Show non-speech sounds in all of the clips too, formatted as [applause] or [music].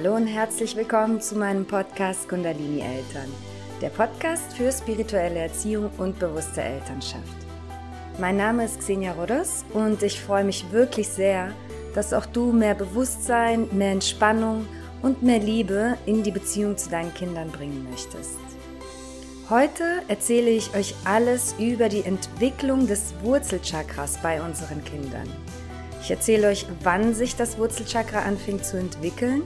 Hallo und herzlich willkommen zu meinem Podcast Kundalini Eltern, der Podcast für spirituelle Erziehung und bewusste Elternschaft. Mein Name ist Xenia Rodos und ich freue mich wirklich sehr, dass auch du mehr Bewusstsein, mehr Entspannung und mehr Liebe in die Beziehung zu deinen Kindern bringen möchtest. Heute erzähle ich euch alles über die Entwicklung des Wurzelchakras bei unseren Kindern. Ich erzähle euch, wann sich das Wurzelchakra anfängt zu entwickeln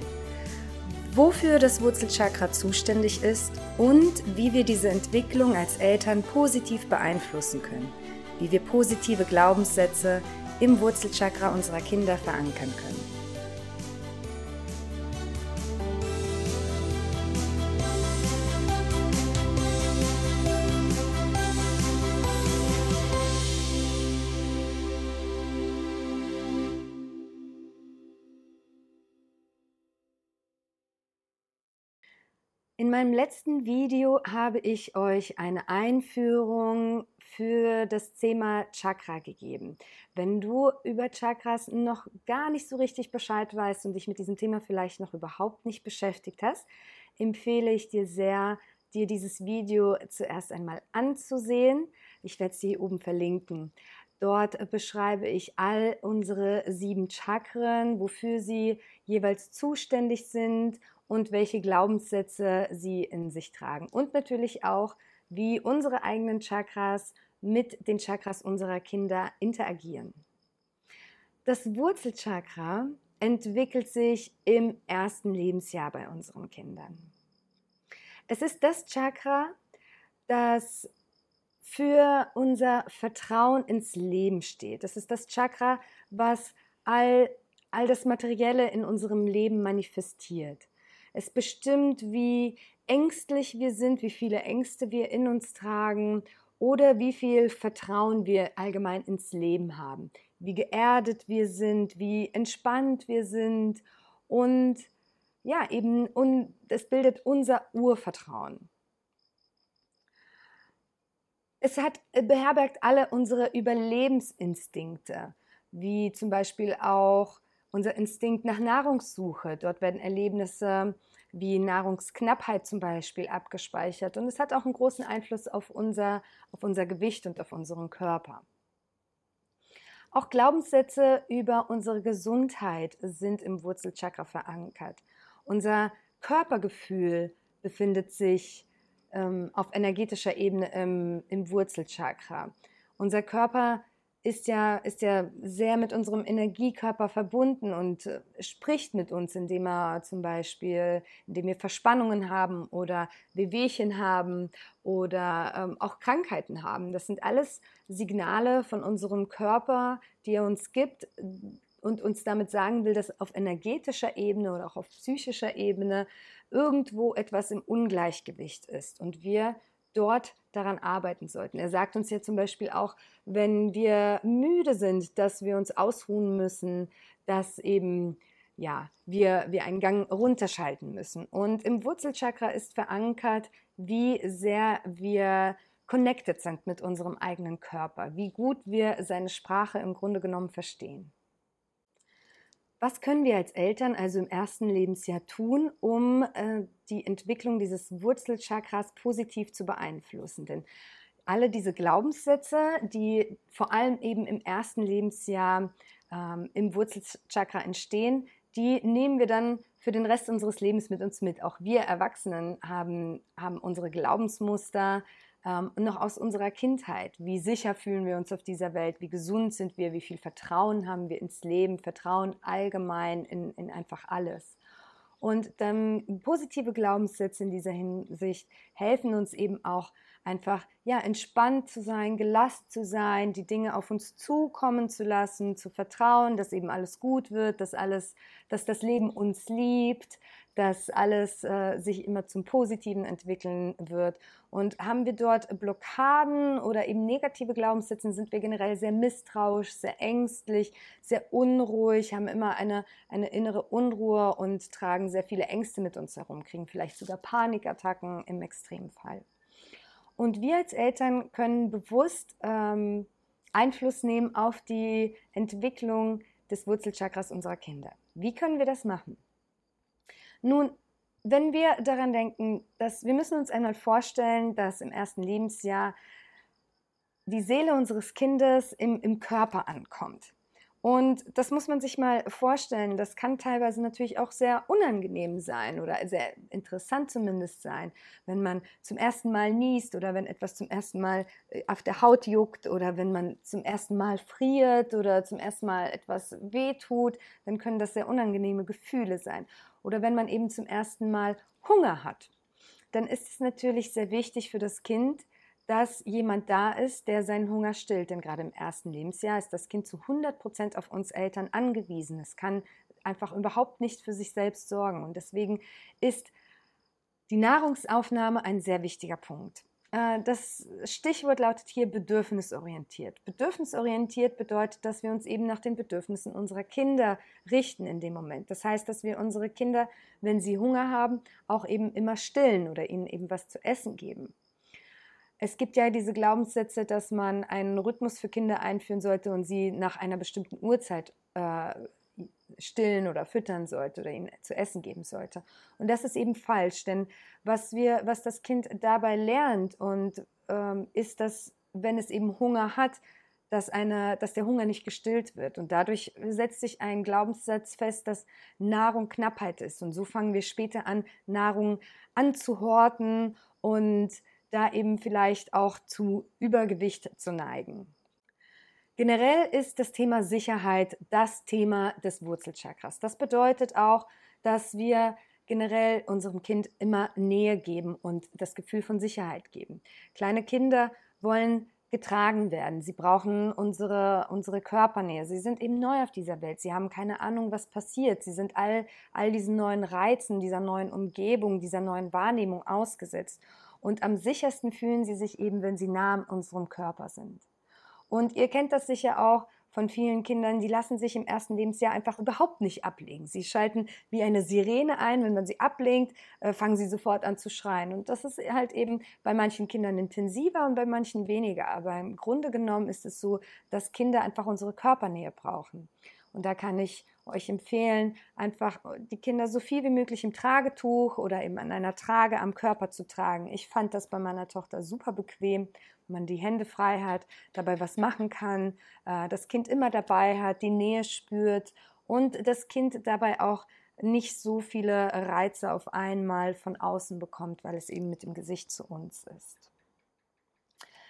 wofür das Wurzelchakra zuständig ist und wie wir diese Entwicklung als Eltern positiv beeinflussen können, wie wir positive Glaubenssätze im Wurzelchakra unserer Kinder verankern können. Meinem letzten Video habe ich euch eine Einführung für das Thema Chakra gegeben. Wenn du über Chakras noch gar nicht so richtig Bescheid weißt und dich mit diesem Thema vielleicht noch überhaupt nicht beschäftigt hast, empfehle ich dir sehr, dir dieses Video zuerst einmal anzusehen. Ich werde es hier oben verlinken. Dort beschreibe ich all unsere sieben Chakren, wofür sie jeweils zuständig sind und welche Glaubenssätze sie in sich tragen. Und natürlich auch, wie unsere eigenen Chakras mit den Chakras unserer Kinder interagieren. Das Wurzelchakra entwickelt sich im ersten Lebensjahr bei unseren Kindern. Es ist das Chakra, das für unser Vertrauen ins Leben steht. Das ist das Chakra, was all, all das Materielle in unserem Leben manifestiert. Es bestimmt, wie ängstlich wir sind, wie viele Ängste wir in uns tragen oder wie viel Vertrauen wir allgemein ins Leben haben, wie geerdet wir sind, wie entspannt wir sind und ja, eben, und es bildet unser Urvertrauen. Es hat, beherbergt alle unsere Überlebensinstinkte, wie zum Beispiel auch unser Instinkt nach Nahrungssuche. Dort werden Erlebnisse wie Nahrungsknappheit zum Beispiel abgespeichert. Und es hat auch einen großen Einfluss auf unser, auf unser Gewicht und auf unseren Körper. Auch Glaubenssätze über unsere Gesundheit sind im Wurzelchakra verankert. Unser Körpergefühl befindet sich ähm, auf energetischer Ebene im, im Wurzelchakra. Unser Körper ist ja, ist ja sehr mit unserem Energiekörper verbunden und äh, spricht mit uns, indem er zum Beispiel, indem wir Verspannungen haben oder Wehwehchen haben oder ähm, auch Krankheiten haben. Das sind alles Signale von unserem Körper, die er uns gibt und uns damit sagen will, dass auf energetischer Ebene oder auch auf psychischer Ebene irgendwo etwas im Ungleichgewicht ist und wir dort daran arbeiten sollten. Er sagt uns ja zum Beispiel auch, wenn wir müde sind, dass wir uns ausruhen müssen, dass eben ja, wir, wir einen Gang runterschalten müssen. Und im Wurzelchakra ist verankert, wie sehr wir connected sind mit unserem eigenen Körper, wie gut wir seine Sprache im Grunde genommen verstehen. Was können wir als Eltern also im ersten Lebensjahr tun, um äh, die Entwicklung dieses Wurzelchakras positiv zu beeinflussen? Denn alle diese Glaubenssätze, die vor allem eben im ersten Lebensjahr ähm, im Wurzelchakra entstehen, die nehmen wir dann für den Rest unseres Lebens mit uns mit. Auch wir Erwachsenen haben, haben unsere Glaubensmuster, ähm, noch aus unserer Kindheit. Wie sicher fühlen wir uns auf dieser Welt? Wie gesund sind wir? Wie viel Vertrauen haben wir ins Leben? Vertrauen allgemein in, in einfach alles. Und ähm, positive Glaubenssätze in dieser Hinsicht helfen uns eben auch einfach ja entspannt zu sein, gelassen zu sein, die Dinge auf uns zukommen zu lassen, zu vertrauen, dass eben alles gut wird, dass alles, dass das Leben uns liebt, dass alles äh, sich immer zum Positiven entwickeln wird. Und haben wir dort Blockaden oder eben negative Glaubenssätze, sind wir generell sehr misstrauisch, sehr ängstlich, sehr unruhig, haben immer eine, eine innere Unruhe und tragen sehr viele Ängste mit uns herum, kriegen vielleicht sogar Panikattacken im Extremfall. Und wir als Eltern können bewusst ähm, Einfluss nehmen auf die Entwicklung des Wurzelchakras unserer Kinder. Wie können wir das machen? Nun, wenn wir daran denken, dass wir müssen uns einmal vorstellen, dass im ersten Lebensjahr die Seele unseres Kindes im, im Körper ankommt. Und das muss man sich mal vorstellen. Das kann teilweise natürlich auch sehr unangenehm sein oder sehr interessant zumindest sein, wenn man zum ersten Mal niest oder wenn etwas zum ersten Mal äh, auf der Haut juckt oder wenn man zum ersten Mal friert oder zum ersten Mal etwas wehtut, dann können das sehr unangenehme Gefühle sein. Oder wenn man eben zum ersten Mal Hunger hat, dann ist es natürlich sehr wichtig für das Kind, dass jemand da ist, der seinen Hunger stillt. Denn gerade im ersten Lebensjahr ist das Kind zu 100 Prozent auf uns Eltern angewiesen. Es kann einfach überhaupt nicht für sich selbst sorgen. Und deswegen ist die Nahrungsaufnahme ein sehr wichtiger Punkt. Äh, das Stichwort lautet hier bedürfnisorientiert. Bedürfnisorientiert bedeutet, dass wir uns eben nach den Bedürfnissen unserer Kinder richten in dem Moment. Das heißt, dass wir unsere Kinder, wenn sie Hunger haben, auch eben immer stillen oder ihnen eben was zu essen geben. Es gibt ja diese Glaubenssätze, dass man einen Rhythmus für Kinder einführen sollte und sie nach einer bestimmten Uhrzeit äh, stillen oder füttern sollte oder ihnen zu essen geben sollte. Und das ist eben falsch, denn was wir, was das Kind dabei lernt und ähm, ist, dass wenn es eben Hunger hat, dass, eine, dass der Hunger nicht gestillt wird. Und dadurch setzt sich ein Glaubenssatz fest, dass Nahrung Knappheit ist. Und so fangen wir später an, Nahrung anzuhorten und da eben vielleicht auch zu Übergewicht zu neigen. Generell ist das Thema Sicherheit das Thema des Wurzelchakras. Das bedeutet auch, dass wir generell unserem Kind immer Nähe geben und das Gefühl von Sicherheit geben. Kleine Kinder wollen getragen werden. Sie brauchen unsere, unsere Körpernähe. Sie sind eben neu auf dieser Welt. Sie haben keine Ahnung, was passiert. Sie sind all, all diesen neuen Reizen, dieser neuen Umgebung, dieser neuen Wahrnehmung ausgesetzt. Und am sichersten fühlen sie sich eben, wenn sie nah an unserem Körper sind. Und ihr kennt das sicher auch von vielen Kindern, die lassen sich im ersten Lebensjahr einfach überhaupt nicht ablegen. Sie schalten wie eine Sirene ein, wenn man sie ablenkt, äh, fangen sie sofort an zu schreien. Und das ist halt eben bei manchen Kindern intensiver und bei manchen weniger. Aber im Grunde genommen ist es so, dass Kinder einfach unsere Körpernähe brauchen. Und da kann ich euch empfehlen, einfach die Kinder so viel wie möglich im Tragetuch oder eben an einer Trage am Körper zu tragen. Ich fand das bei meiner Tochter super bequem, wenn man die Hände frei hat, dabei was machen kann, äh, das Kind immer dabei hat, die Nähe spürt und das Kind dabei auch nicht so viele Reize auf einmal von außen bekommt, weil es eben mit dem Gesicht zu uns ist.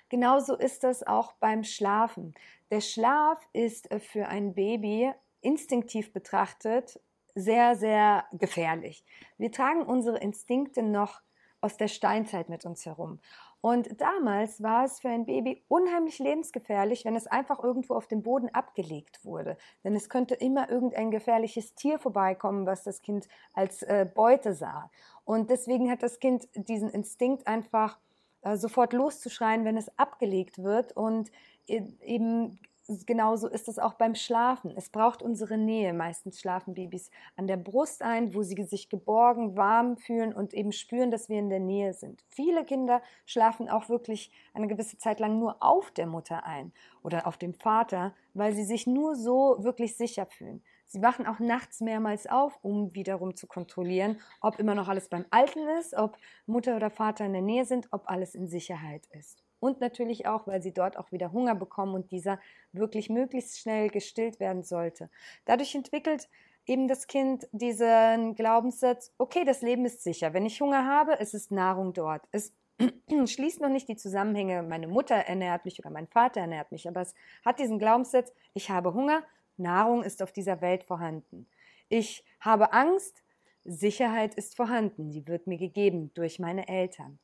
Genauso ist das auch beim Schlafen. Der Schlaf ist äh, für ein Baby instinktiv betrachtet sehr, sehr gefährlich. Wir tragen unsere Instinkte noch aus der Steinzeit mit uns herum. Und damals war es für ein Baby unheimlich lebensgefährlich, wenn es einfach irgendwo auf dem Boden abgelegt wurde. Denn es könnte immer irgendein gefährliches Tier vorbeikommen, was das Kind als äh, Beute sah. Und deswegen hat das Kind diesen Instinkt einfach äh, sofort loszuschreien, wenn es abgelegt wird und e-, eben genauso ist es auch beim Schlafen. Es braucht unsere Nähe. Meistens schlafen Babys an der Brust ein, wo sie sich geborgen, warm fühlen und eben spüren, dass wir in der Nähe sind. Viele Kinder schlafen auch wirklich eine gewisse Zeit lang nur auf der Mutter ein oder auf dem Vater, weil sie sich nur so wirklich sicher fühlen. Sie wachen auch nachts mehrmals auf, um wiederum zu kontrollieren, ob immer noch alles beim Alten ist, ob Mutter oder Vater in der Nähe sind, ob alles in Sicherheit ist. Und natürlich auch, weil sie dort auch wieder Hunger bekommen und dieser wirklich möglichst schnell gestillt werden sollte. Dadurch entwickelt eben das Kind diesen Glaubenssatz, okay, das Leben ist sicher. Wenn ich Hunger habe, es ist Nahrung dort. Es [clears throat] schließt noch nicht die Zusammenhänge, meine Mutter ernährt mich oder mein Vater ernährt mich, aber es hat diesen Glaubenssatz, ich habe Hunger, Nahrung ist auf dieser Welt vorhanden. Ich habe Angst, Sicherheit ist vorhanden, die wird mir gegeben durch meine Eltern.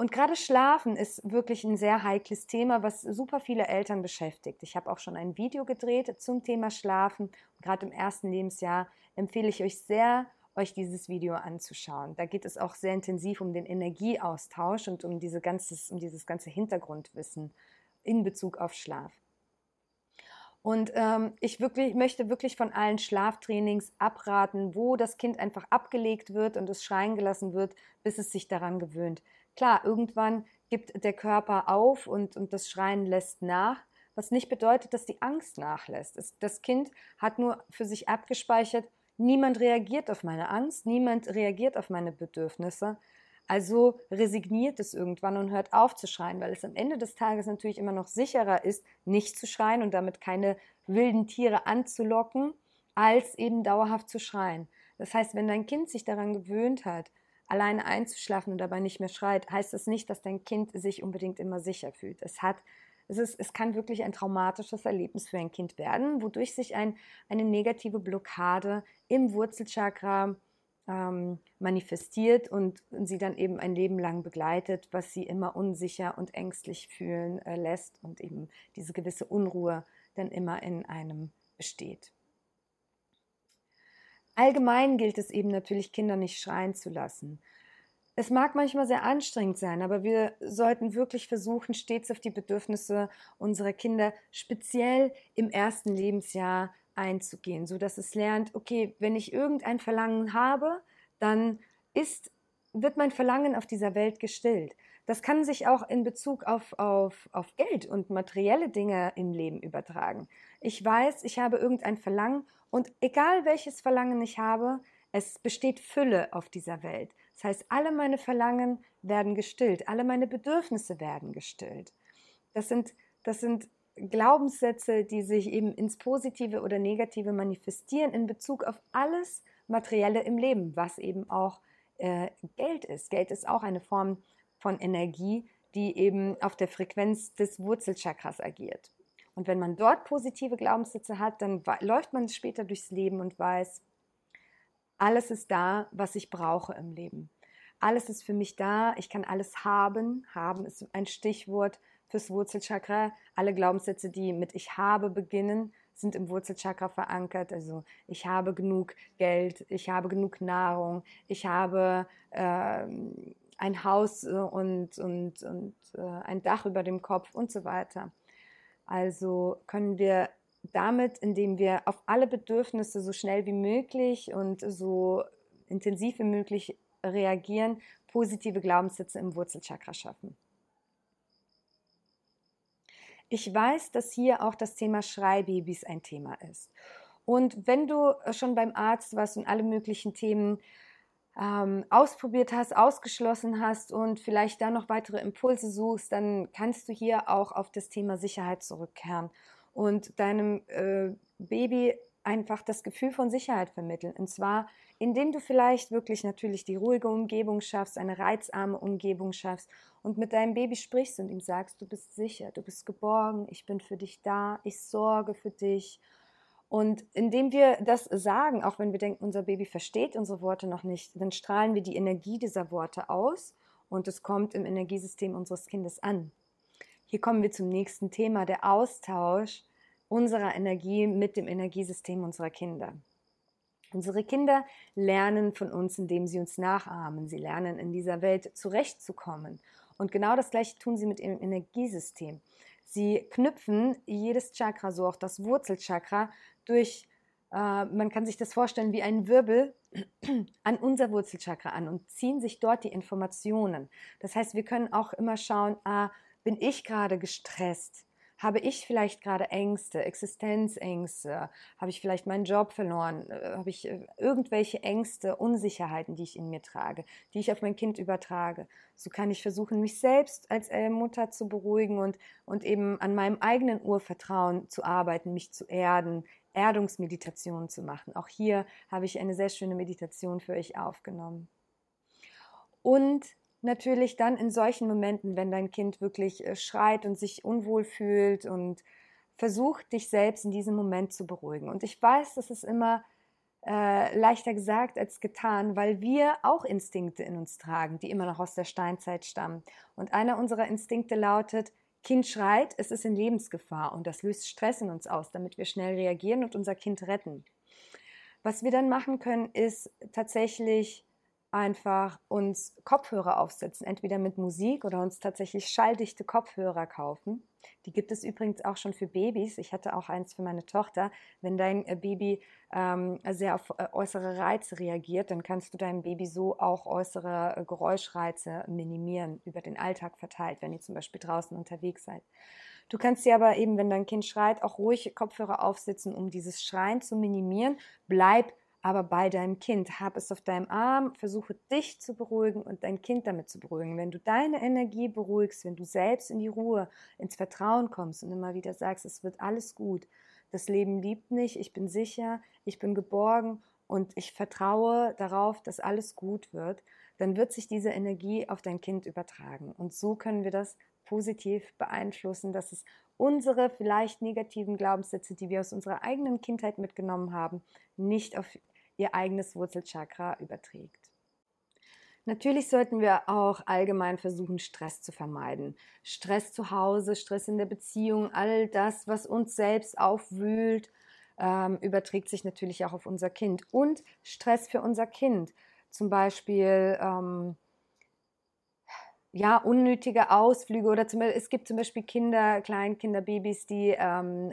Und gerade Schlafen ist wirklich ein sehr heikles Thema, was super viele Eltern beschäftigt. Ich habe auch schon ein Video gedreht zum Thema Schlafen. Gerade im ersten Lebensjahr empfehle ich euch sehr, euch dieses Video anzuschauen. Da geht es auch sehr intensiv um den Energieaustausch und um, diese ganzes, um dieses ganze Hintergrundwissen in Bezug auf Schlaf. Und ähm, ich wirklich, möchte wirklich von allen Schlaftrainings abraten, wo das Kind einfach abgelegt wird und es schreien gelassen wird, bis es sich daran gewöhnt. Klar, irgendwann gibt der Körper auf und, und das Schreien lässt nach, was nicht bedeutet, dass die Angst nachlässt. das Kind hat nur für sich abgespeichert, Niemand reagiert auf meine Angst, niemand reagiert auf meine Bedürfnisse. Also resigniert es irgendwann und hört auf zu schreien, weil es am Ende des Tages natürlich immer noch sicherer ist, nicht zu schreien und damit keine wilden Tiere anzulocken, als eben dauerhaft zu schreien. Das heißt, wenn dein Kind sich daran gewöhnt hat, alleine einzuschlafen und dabei nicht mehr schreit, heißt das nicht, dass dein Kind sich unbedingt immer sicher fühlt. Es hat es, ist, es kann wirklich ein traumatisches Erlebnis für ein Kind werden, wodurch sich ein, eine negative Blockade im Wurzelchakra ähm, manifestiert und, und, sie dann eben ein Leben lang begleitet, was sie immer unsicher und ängstlich fühlen äh, lässt und eben diese gewisse Unruhe dann immer in einem besteht. Allgemein gilt es eben natürlich, Kinder nicht schreien zu lassen. Es mag manchmal sehr anstrengend sein, aber wir sollten wirklich versuchen, stets auf die Bedürfnisse unserer Kinder, speziell im ersten Lebensjahr, einzugehen, sodass es lernt, okay, wenn ich irgendein Verlangen habe, dann ist, wird mein Verlangen auf dieser Welt gestillt. Das kann sich auch in Bezug auf, auf, auf Geld und materielle Dinge im Leben übertragen. Ich weiß, ich habe irgendein Verlangen und egal welches Verlangen ich habe, es besteht Fülle auf dieser Welt. Das heißt, alle meine Verlangen werden gestillt, alle meine Bedürfnisse werden gestillt. Das sind, das sind Glaubenssätze, die sich eben ins Positive oder Negative manifestieren in Bezug auf alles Materielle im Leben, was eben auch äh, Geld ist. Geld ist auch eine Form von Energie, die eben auf der Frequenz des Wurzelchakras agiert. Und wenn man dort positive Glaubenssätze hat, dann läuft man später durchs Leben und weiß, alles ist da, was ich brauche im Leben. Alles ist für mich da, ich kann alles haben. Haben ist ein Stichwort fürs Wurzelchakra. Alle Glaubenssätze, die mit ich habe beginnen, sind im Wurzelchakra verankert. Also ich habe genug Geld, ich habe genug Nahrung, ich habe äh, ein Haus äh, und, und, und äh, ein Dach über dem Kopf und so weiter. Also können wir damit, indem wir auf alle Bedürfnisse so schnell wie möglich und so intensiv wie möglich reagieren, positive Glaubenssätze im Wurzelchakra schaffen. Ich weiß, dass hier auch das Thema Schreibabys ein Thema ist. Und wenn du schon beim Arzt warst und alle möglichen Themen ähm, ausprobiert hast, ausgeschlossen hast und vielleicht da noch weitere Impulse suchst, dann kannst du hier auch auf das Thema Sicherheit zurückkehren und deinem äh, Baby einfach das Gefühl von Sicherheit vermitteln. Und zwar, indem du vielleicht wirklich natürlich die ruhige Umgebung schaffst, eine reizarme Umgebung schaffst und mit deinem Baby sprichst und ihm sagst, du bist sicher, du bist geborgen, ich bin für dich da, ich sorge für dich. Und indem wir das sagen, auch wenn wir denken, unser Baby versteht unsere Worte noch nicht, dann strahlen wir die Energie dieser Worte aus und es kommt im Energiesystem unseres Kindes an. Hier kommen wir zum nächsten Thema, der Austausch unserer Energie mit dem Energiesystem unserer Kinder. Unsere Kinder lernen von uns, indem sie uns nachahmen. Sie lernen in dieser Welt zurechtzukommen. Und genau das Gleiche tun sie mit ihrem Energiesystem. Sie knüpfen jedes Chakra, so auch das Wurzelchakra, durch, äh, man kann sich das vorstellen wie ein Wirbel [clears throat] an unser Wurzelchakra an und ziehen sich dort die Informationen. Das heißt, wir können auch immer schauen, ah, bin ich gerade gestresst? Habe ich vielleicht gerade Ängste, Existenzängste? Habe ich vielleicht meinen Job verloren? Äh, habe ich äh, irgendwelche Ängste, Unsicherheiten, die ich in mir trage, die ich auf mein Kind übertrage? So kann ich versuchen, mich selbst als äh, Mutter zu beruhigen und, und eben an meinem eigenen Urvertrauen zu arbeiten, mich zu erden, Erdungsmeditationen zu machen. Auch hier habe ich eine sehr schöne Meditation für euch aufgenommen. Und natürlich dann in solchen Momenten, wenn dein Kind wirklich äh, schreit und sich unwohl fühlt und versucht, dich selbst in diesem Moment zu beruhigen. Und ich weiß, das ist immer äh, leichter gesagt als getan, weil wir auch Instinkte in uns tragen, die immer noch aus der Steinzeit stammen. Und einer unserer Instinkte lautet, Kind schreit, es ist in Lebensgefahr und das löst Stress in uns aus, damit wir schnell reagieren und unser Kind retten. Was wir dann machen können, ist tatsächlich einfach uns Kopfhörer aufsetzen, entweder mit Musik oder uns tatsächlich schalldichte Kopfhörer kaufen. Die gibt es übrigens auch schon für Babys. Ich hatte auch eins für meine Tochter. Wenn dein äh, Baby ähm, sehr auf äh, äußere Reize reagiert, dann kannst du deinem Baby so auch äußere äh, Geräuschreize minimieren, über den Alltag verteilt, wenn ihr zum Beispiel draußen unterwegs seid. Du kannst dir aber eben, wenn dein Kind schreit, auch ruhig Kopfhörer aufsetzen, um dieses Schreien zu minimieren. Bleib aber bei deinem Kind. Hab es auf deinem Arm, versuche dich zu beruhigen und dein Kind damit zu beruhigen. Wenn du deine Energie beruhigst, wenn du selbst in die Ruhe, ins Vertrauen kommst und immer wieder sagst, es wird alles gut, das Leben liebt mich, ich bin sicher, ich bin geborgen und ich vertraue darauf, dass alles gut wird, dann wird sich diese Energie auf dein Kind übertragen. Und so können wir das positiv beeinflussen, dass es unsere vielleicht negativen Glaubenssätze, die wir aus unserer eigenen Kindheit mitgenommen haben, nicht auf ihr eigenes Wurzelchakra überträgt. Natürlich sollten wir auch allgemein versuchen, Stress zu vermeiden. Stress zu Hause, Stress in der Beziehung, all das, was uns selbst aufwühlt, ähm, überträgt sich natürlich auch auf unser Kind. Und Stress für unser Kind. Zum Beispiel ähm, ja, unnötige Ausflüge oder zum, es gibt zum Beispiel Kinder, Kleinkinder, Babys, die, ähm,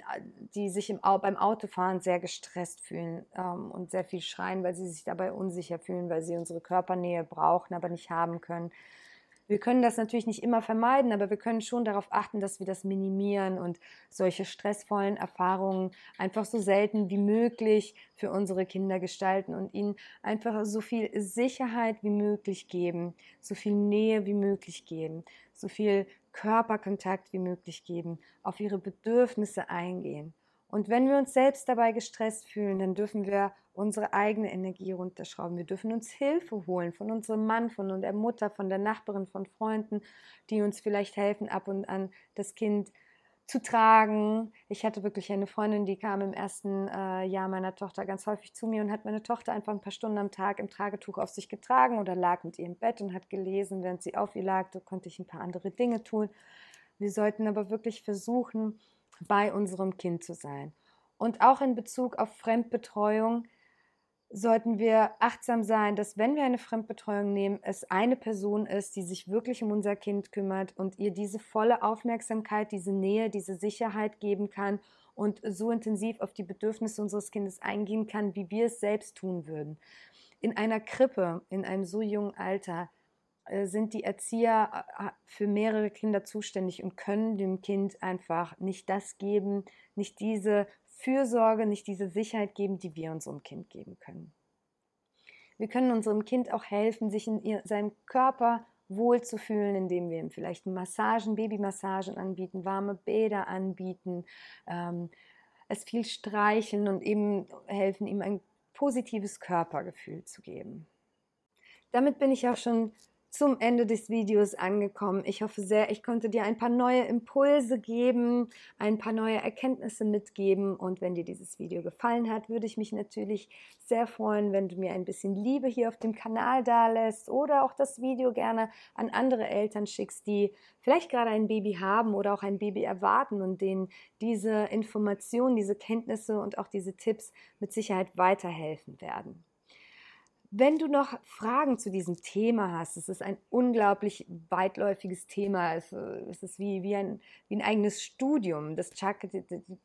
die sich im, beim Autofahren sehr gestresst fühlen ähm, und sehr viel schreien, weil sie sich dabei unsicher fühlen, weil sie unsere Körpernähe brauchen, aber nicht haben können. Wir können das natürlich nicht immer vermeiden, aber wir können schon darauf achten, dass wir das minimieren und solche stressvollen Erfahrungen einfach so selten wie möglich für unsere Kinder gestalten und ihnen einfach so viel Sicherheit wie möglich geben, so viel Nähe wie möglich geben, so viel Körperkontakt wie möglich geben, auf ihre Bedürfnisse eingehen. Und wenn wir uns selbst dabei gestresst fühlen, dann dürfen wir unsere eigene Energie runterschrauben. Wir dürfen uns Hilfe holen von unserem Mann, von der Mutter, von der Nachbarin, von Freunden, die uns vielleicht helfen, ab und an das Kind zu tragen. Ich hatte wirklich eine Freundin, die kam im ersten äh, Jahr meiner Tochter ganz häufig zu mir und hat meine Tochter einfach ein paar Stunden am Tag im Tragetuch auf sich getragen oder lag mit ihr im Bett und hat gelesen, während sie auf ihr lag. Da konnte ich ein paar andere Dinge tun. Wir sollten aber wirklich versuchen, bei unserem Kind zu sein. Und auch in Bezug auf Fremdbetreuung sollten wir achtsam sein, dass wenn wir eine Fremdbetreuung nehmen, es eine Person ist, die sich wirklich um unser Kind kümmert und ihr diese volle Aufmerksamkeit, diese Nähe, diese Sicherheit geben kann und so intensiv auf die Bedürfnisse unseres Kindes eingehen kann, wie wir es selbst tun würden. In einer Krippe, in einem so jungen Alter, sind die Erzieher äh, für mehrere Kinder zuständig und können dem Kind einfach nicht das geben, nicht diese Fürsorge, nicht diese Sicherheit geben, die wir unserem Kind geben können. Wir können unserem Kind auch helfen, sich in seinem Körper wohlzufühlen, indem wir ihm vielleicht Massagen, Babymassagen anbieten, warme Bäder anbieten, ähm, es viel streicheln und eben helfen, ihm ein positives Körpergefühl zu geben. Damit bin ich auch schon zum Ende des Videos angekommen. Ich hoffe sehr, ich konnte dir ein paar neue Impulse geben, ein paar neue Erkenntnisse mitgeben. Und wenn dir dieses Video gefallen hat, würde ich mich natürlich sehr freuen, wenn du mir ein bisschen Liebe hier auf dem Kanal da lässt oder auch das Video gerne an andere Eltern schickst, die vielleicht gerade ein Baby haben oder auch ein Baby erwarten und denen diese Informationen, diese Kenntnisse und auch diese Tipps mit Sicherheit weiterhelfen werden. Wenn du noch Fragen zu diesem Thema hast, es ist ein unglaublich weitläufiges Thema. Es, es ist wie, wie, ein, wie ein eigenes Studium. Das Chakra,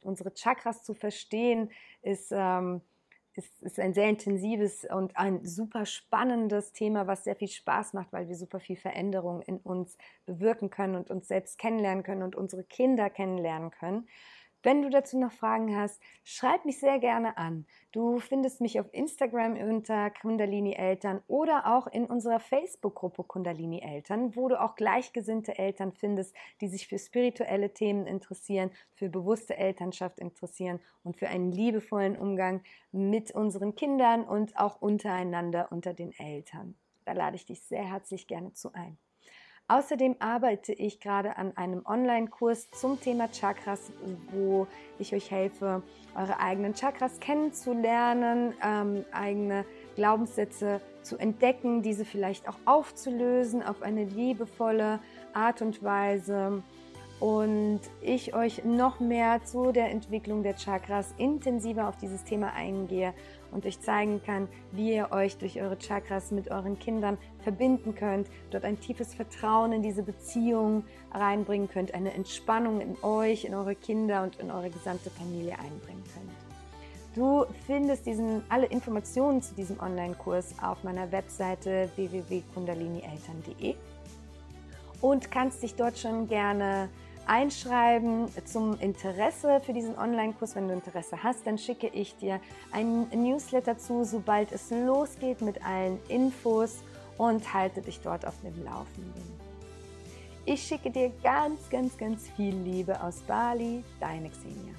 unsere Chakras zu verstehen, ist, ähm, ist, ist ein sehr intensives und ein super spannendes Thema, was sehr viel Spaß macht, weil wir super viel Veränderung in uns bewirken können und uns selbst kennenlernen können und unsere Kinder kennenlernen können. Wenn du dazu noch Fragen hast, schreib mich sehr gerne an. Du findest mich auf Instagram unter Kundalini Eltern oder auch in unserer Facebook-Gruppe Kundalini Eltern, wo du auch gleichgesinnte Eltern findest, die sich für spirituelle Themen interessieren, für bewusste Elternschaft interessieren und für einen liebevollen Umgang mit unseren Kindern und auch untereinander unter den Eltern. Da lade ich dich sehr herzlich gerne zu ein. Außerdem arbeite ich gerade an einem Online-Kurs zum Thema Chakras, wo ich euch helfe, eure eigenen Chakras kennenzulernen, ähm, eigene Glaubenssätze zu entdecken, diese vielleicht auch aufzulösen auf eine liebevolle Art und Weise. Und ich euch noch mehr zu der Entwicklung der Chakras intensiver auf dieses Thema eingehe und euch zeigen kann, wie ihr euch durch eure Chakras mit euren Kindern verbinden könnt, dort ein tiefes Vertrauen in diese Beziehung reinbringen könnt, eine Entspannung in euch, in eure Kinder und in eure gesamte Familie einbringen könnt. Du findest diesen, alle Informationen zu diesem Online-Kurs auf meiner Webseite www.kundalinieltern.de und kannst dich dort schon gerne einschreiben zum Interesse für diesen Online-Kurs. Wenn du Interesse hast, dann schicke ich dir einen Newsletter zu, sobald es losgeht mit allen Infos und halte dich dort auf dem Laufenden. Ich schicke dir ganz, ganz, ganz viel Liebe aus Bali, deine Xenia.